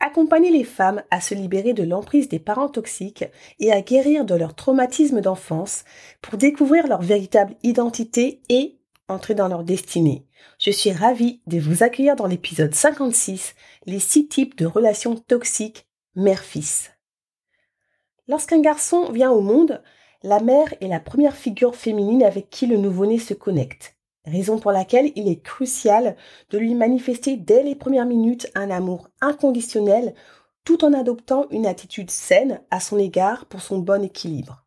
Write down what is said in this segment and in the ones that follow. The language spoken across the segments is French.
Accompagner les femmes à se libérer de l'emprise des parents toxiques et à guérir de leur traumatisme d'enfance pour découvrir leur véritable identité et entrer dans leur destinée. Je suis ravie de vous accueillir dans l'épisode 56, les six types de relations toxiques mère-fils. Lorsqu'un garçon vient au monde, la mère est la première figure féminine avec qui le nouveau-né se connecte raison pour laquelle il est crucial de lui manifester dès les premières minutes un amour inconditionnel tout en adoptant une attitude saine à son égard pour son bon équilibre.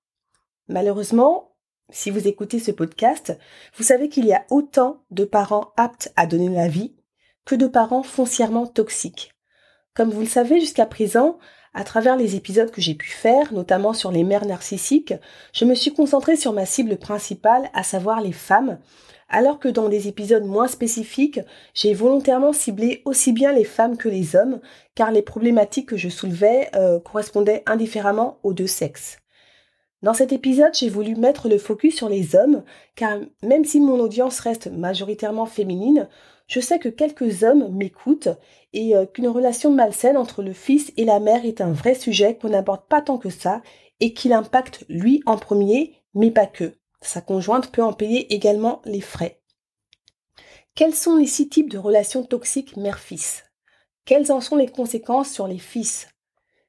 Malheureusement, si vous écoutez ce podcast, vous savez qu'il y a autant de parents aptes à donner la vie que de parents foncièrement toxiques. Comme vous le savez jusqu'à présent, à travers les épisodes que j'ai pu faire, notamment sur les mères narcissiques, je me suis concentrée sur ma cible principale, à savoir les femmes, alors que dans des épisodes moins spécifiques, j'ai volontairement ciblé aussi bien les femmes que les hommes, car les problématiques que je soulevais euh, correspondaient indifféremment aux deux sexes. Dans cet épisode, j'ai voulu mettre le focus sur les hommes, car même si mon audience reste majoritairement féminine, je sais que quelques hommes m'écoutent et euh, qu'une relation malsaine entre le fils et la mère est un vrai sujet qu'on n'aborde pas tant que ça et qu'il impacte lui en premier, mais pas que. Sa conjointe peut en payer également les frais. Quels sont les six types de relations toxiques mère-fils? Quelles en sont les conséquences sur les fils?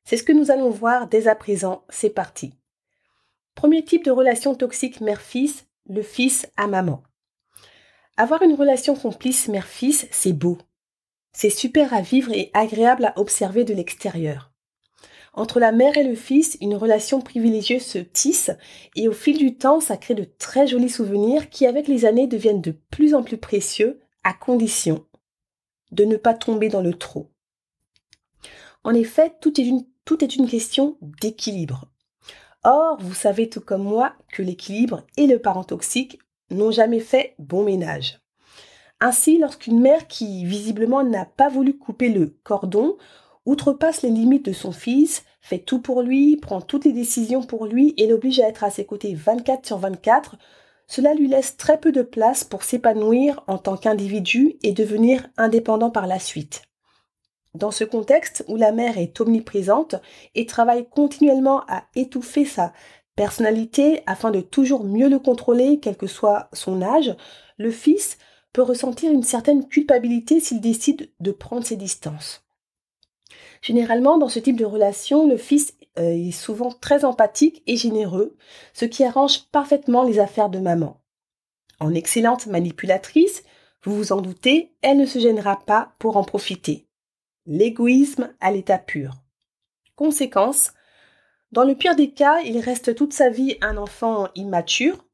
C'est ce que nous allons voir dès à présent. C'est parti. Premier type de relation toxique mère-fils, le fils à maman. Avoir une relation complice mère-fils, c'est beau. C'est super à vivre et agréable à observer de l'extérieur. Entre la mère et le fils, une relation privilégiée se tisse et au fil du temps, ça crée de très jolis souvenirs qui, avec les années, deviennent de plus en plus précieux à condition de ne pas tomber dans le trop. En effet, tout est une, tout est une question d'équilibre. Or, vous savez tout comme moi que l'équilibre et le parent toxique n'ont jamais fait bon ménage. Ainsi, lorsqu'une mère qui visiblement n'a pas voulu couper le cordon outrepasse les limites de son fils, fait tout pour lui, prend toutes les décisions pour lui et l'oblige à être à ses côtés 24 sur 24, cela lui laisse très peu de place pour s'épanouir en tant qu'individu et devenir indépendant par la suite. Dans ce contexte où la mère est omniprésente et travaille continuellement à étouffer sa personnalité afin de toujours mieux le contrôler, quel que soit son âge, le fils peut ressentir une certaine culpabilité s'il décide de prendre ses distances. Généralement, dans ce type de relation, le fils euh, est souvent très empathique et généreux, ce qui arrange parfaitement les affaires de maman. En excellente manipulatrice, vous vous en doutez, elle ne se gênera pas pour en profiter. L'égoïsme à l'état pur. Conséquence, dans le pire des cas, il reste toute sa vie un enfant immature,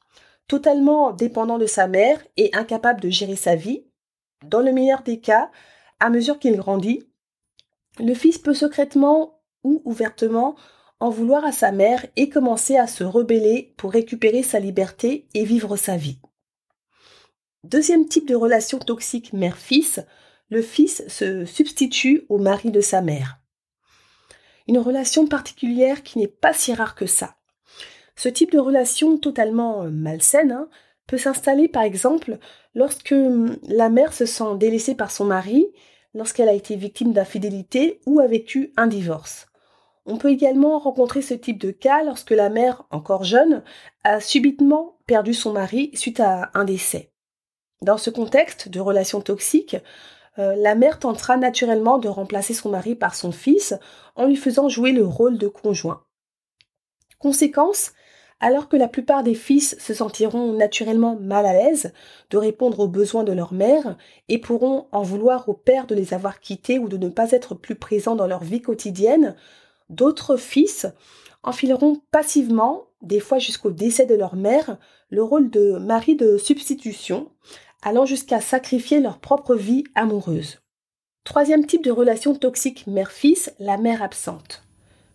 totalement dépendant de sa mère et incapable de gérer sa vie. Dans le meilleur des cas, à mesure qu'il grandit, le fils peut secrètement ou ouvertement en vouloir à sa mère et commencer à se rebeller pour récupérer sa liberté et vivre sa vie. Deuxième type de relation toxique mère-fils, le fils se substitue au mari de sa mère. Une relation particulière qui n'est pas si rare que ça. Ce type de relation totalement malsaine hein, peut s'installer par exemple lorsque hum, la mère se sent délaissée par son mari lorsqu'elle a été victime d'infidélité ou a vécu un divorce. On peut également rencontrer ce type de cas lorsque la mère, encore jeune, a subitement perdu son mari suite à un décès. Dans ce contexte de relation toxique, euh, la mère tentera naturellement de remplacer son mari par son fils en lui faisant jouer le rôle de conjoint. Conséquence, alors que la plupart des fils se sentiront naturellement mal à l'aise de répondre aux besoins de leur mère et pourront en vouloir au père de les avoir quittés ou de ne pas être plus présents dans leur vie quotidienne, d'autres fils enfileront passivement, des fois jusqu'au décès de leur mère, le rôle de mari de substitution, allant jusqu'à sacrifier leur propre vie amoureuse. Troisième type de relation toxique mère-fils, la mère absente.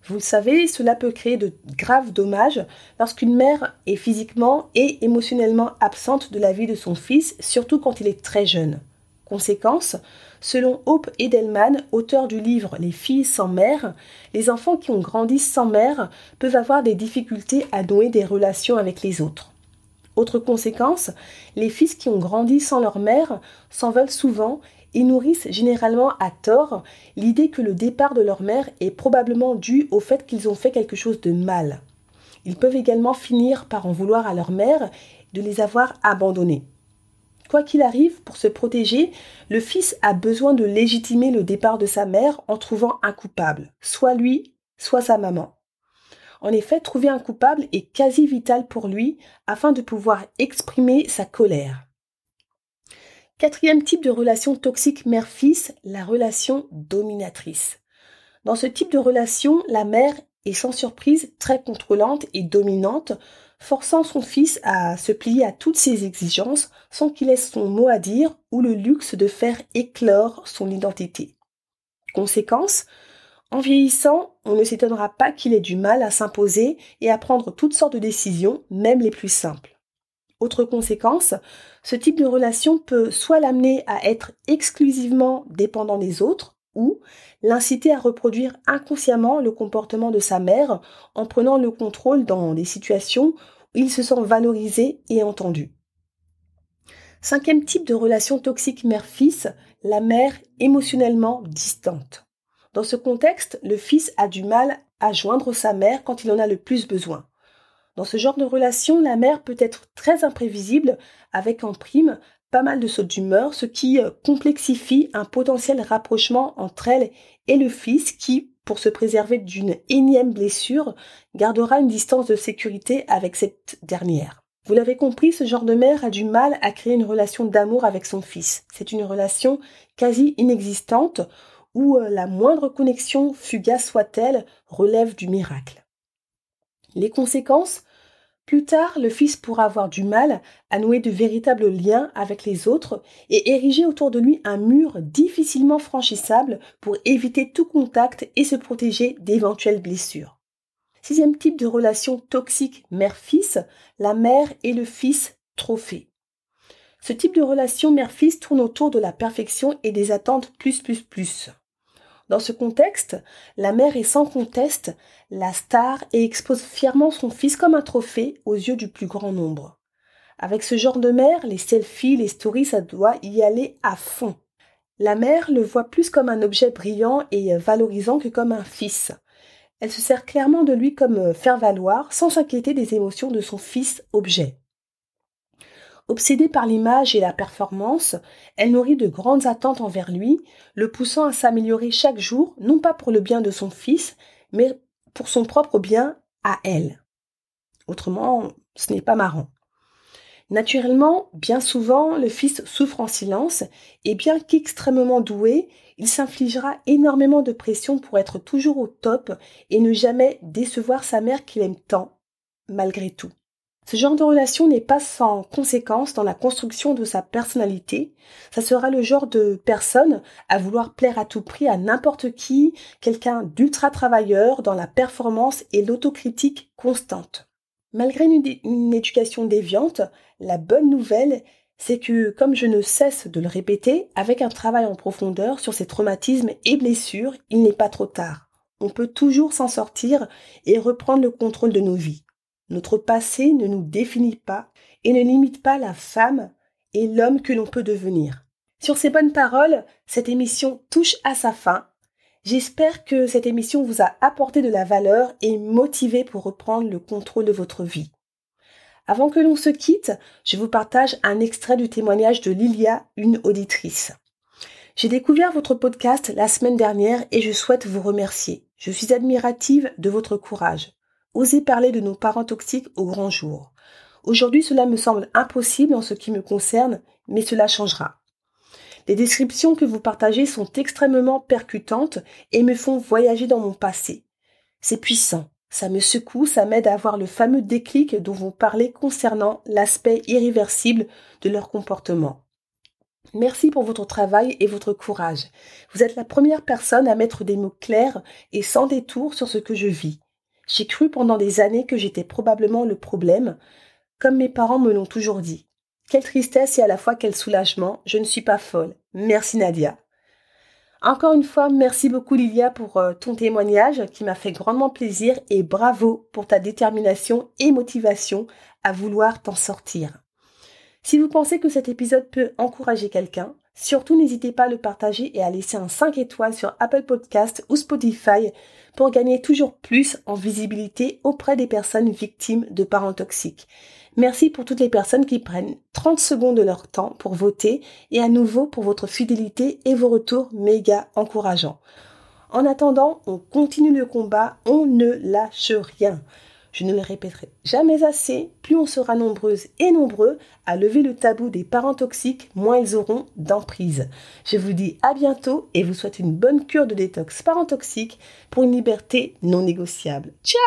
Vous le savez, cela peut créer de graves dommages lorsqu'une mère est physiquement et émotionnellement absente de la vie de son fils, surtout quand il est très jeune. Conséquence, selon Hope Edelman, auteur du livre Les filles sans mère, les enfants qui ont grandi sans mère peuvent avoir des difficultés à nouer des relations avec les autres. Autre conséquence, les fils qui ont grandi sans leur mère s'en veulent souvent et nourrissent généralement à tort l'idée que le départ de leur mère est probablement dû au fait qu'ils ont fait quelque chose de mal. Ils peuvent également finir par en vouloir à leur mère de les avoir abandonnés. Quoi qu'il arrive, pour se protéger, le fils a besoin de légitimer le départ de sa mère en trouvant un coupable, soit lui, soit sa maman. En effet, trouver un coupable est quasi vital pour lui afin de pouvoir exprimer sa colère. Quatrième type de relation toxique mère-fils, la relation dominatrice. Dans ce type de relation, la mère est sans surprise très contrôlante et dominante, forçant son fils à se plier à toutes ses exigences sans qu'il ait son mot à dire ou le luxe de faire éclore son identité. Conséquence, en vieillissant, on ne s'étonnera pas qu'il ait du mal à s'imposer et à prendre toutes sortes de décisions, même les plus simples. Autre conséquence, ce type de relation peut soit l'amener à être exclusivement dépendant des autres, ou l'inciter à reproduire inconsciemment le comportement de sa mère en prenant le contrôle dans des situations où il se sent valorisé et entendu. Cinquième type de relation toxique mère-fils, la mère émotionnellement distante. Dans ce contexte, le fils a du mal à joindre sa mère quand il en a le plus besoin. Dans ce genre de relation, la mère peut être très imprévisible, avec en prime pas mal de sautes d'humeur, ce qui euh, complexifie un potentiel rapprochement entre elle et le fils qui, pour se préserver d'une énième blessure, gardera une distance de sécurité avec cette dernière. Vous l'avez compris, ce genre de mère a du mal à créer une relation d'amour avec son fils. C'est une relation quasi inexistante où euh, la moindre connexion, fugace soit-elle, relève du miracle. Les conséquences? Plus tard, le fils pourra avoir du mal à nouer de véritables liens avec les autres et ériger autour de lui un mur difficilement franchissable pour éviter tout contact et se protéger d'éventuelles blessures. Sixième type de relation toxique mère-fils, la mère et le fils trophée. Ce type de relation mère-fils tourne autour de la perfection et des attentes plus plus plus. Dans ce contexte, la mère est sans conteste la star et expose fièrement son fils comme un trophée aux yeux du plus grand nombre. Avec ce genre de mère, les selfies, les stories, ça doit y aller à fond. La mère le voit plus comme un objet brillant et valorisant que comme un fils. Elle se sert clairement de lui comme faire-valoir sans s'inquiéter des émotions de son fils objet. Obsédée par l'image et la performance, elle nourrit de grandes attentes envers lui, le poussant à s'améliorer chaque jour, non pas pour le bien de son fils, mais pour son propre bien à elle. Autrement, ce n'est pas marrant. Naturellement, bien souvent, le fils souffre en silence, et bien qu'extrêmement doué, il s'infligera énormément de pression pour être toujours au top et ne jamais décevoir sa mère qu'il aime tant, malgré tout. Ce genre de relation n'est pas sans conséquence dans la construction de sa personnalité. Ça sera le genre de personne à vouloir plaire à tout prix à n'importe qui, quelqu'un d'ultra travailleur dans la performance et l'autocritique constante. Malgré une, une, éducation déviante, la bonne nouvelle, c'est que, comme je ne cesse de le répéter, avec un travail en profondeur sur ses traumatismes et blessures, il n'est pas trop tard. On peut toujours s'en sortir et reprendre le contrôle de nos vies. Notre passé ne nous définit pas et ne limite pas la femme et l'homme que l'on peut devenir. Sur ces bonnes paroles, cette émission touche à sa fin. J'espère que cette émission vous a apporté de la valeur et motivé pour reprendre le contrôle de votre vie. Avant que l'on se quitte, je vous partage un extrait du témoignage de Lilia, une auditrice. J'ai découvert votre podcast la semaine dernière et je souhaite vous remercier. Je suis admirative de votre courage. Oser parler de nos parents toxiques au grand jour. Aujourd'hui, cela me semble impossible en ce qui me concerne, mais cela changera. Les descriptions que vous partagez sont extrêmement percutantes et me font voyager dans mon passé. C'est puissant, ça me secoue, ça m'aide à avoir le fameux déclic dont vous parlez concernant l'aspect irréversible de leur comportement. Merci pour votre travail et votre courage. Vous êtes la première personne à mettre des mots clairs et sans détour sur ce que je vis. J'ai cru pendant des années que j'étais probablement le problème, comme mes parents me l'ont toujours dit. Quelle tristesse et à la fois quel soulagement, je ne suis pas folle. Merci Nadia. Encore une fois, merci beaucoup Lilia pour euh, ton témoignage qui m'a fait grandement plaisir et bravo pour ta détermination et motivation à vouloir t'en sortir. Si vous pensez que cet épisode peut encourager quelqu'un, surtout n'hésitez pas à le partager et à laisser un 5 étoiles sur Apple Podcast ou Spotify pour gagner toujours plus en visibilité auprès des personnes victimes de parents toxiques. Merci pour toutes les personnes qui prennent 30 secondes de leur temps pour voter et à nouveau pour votre fidélité et vos retours méga encourageants. En attendant, on continue le combat, on ne lâche rien. Je ne le répéterai jamais assez, plus on sera nombreuses et nombreux à lever le tabou des parents toxiques, moins ils auront d'emprise. Je vous dis à bientôt et vous souhaite une bonne cure de détox parent toxique pour une liberté non négociable. Ciao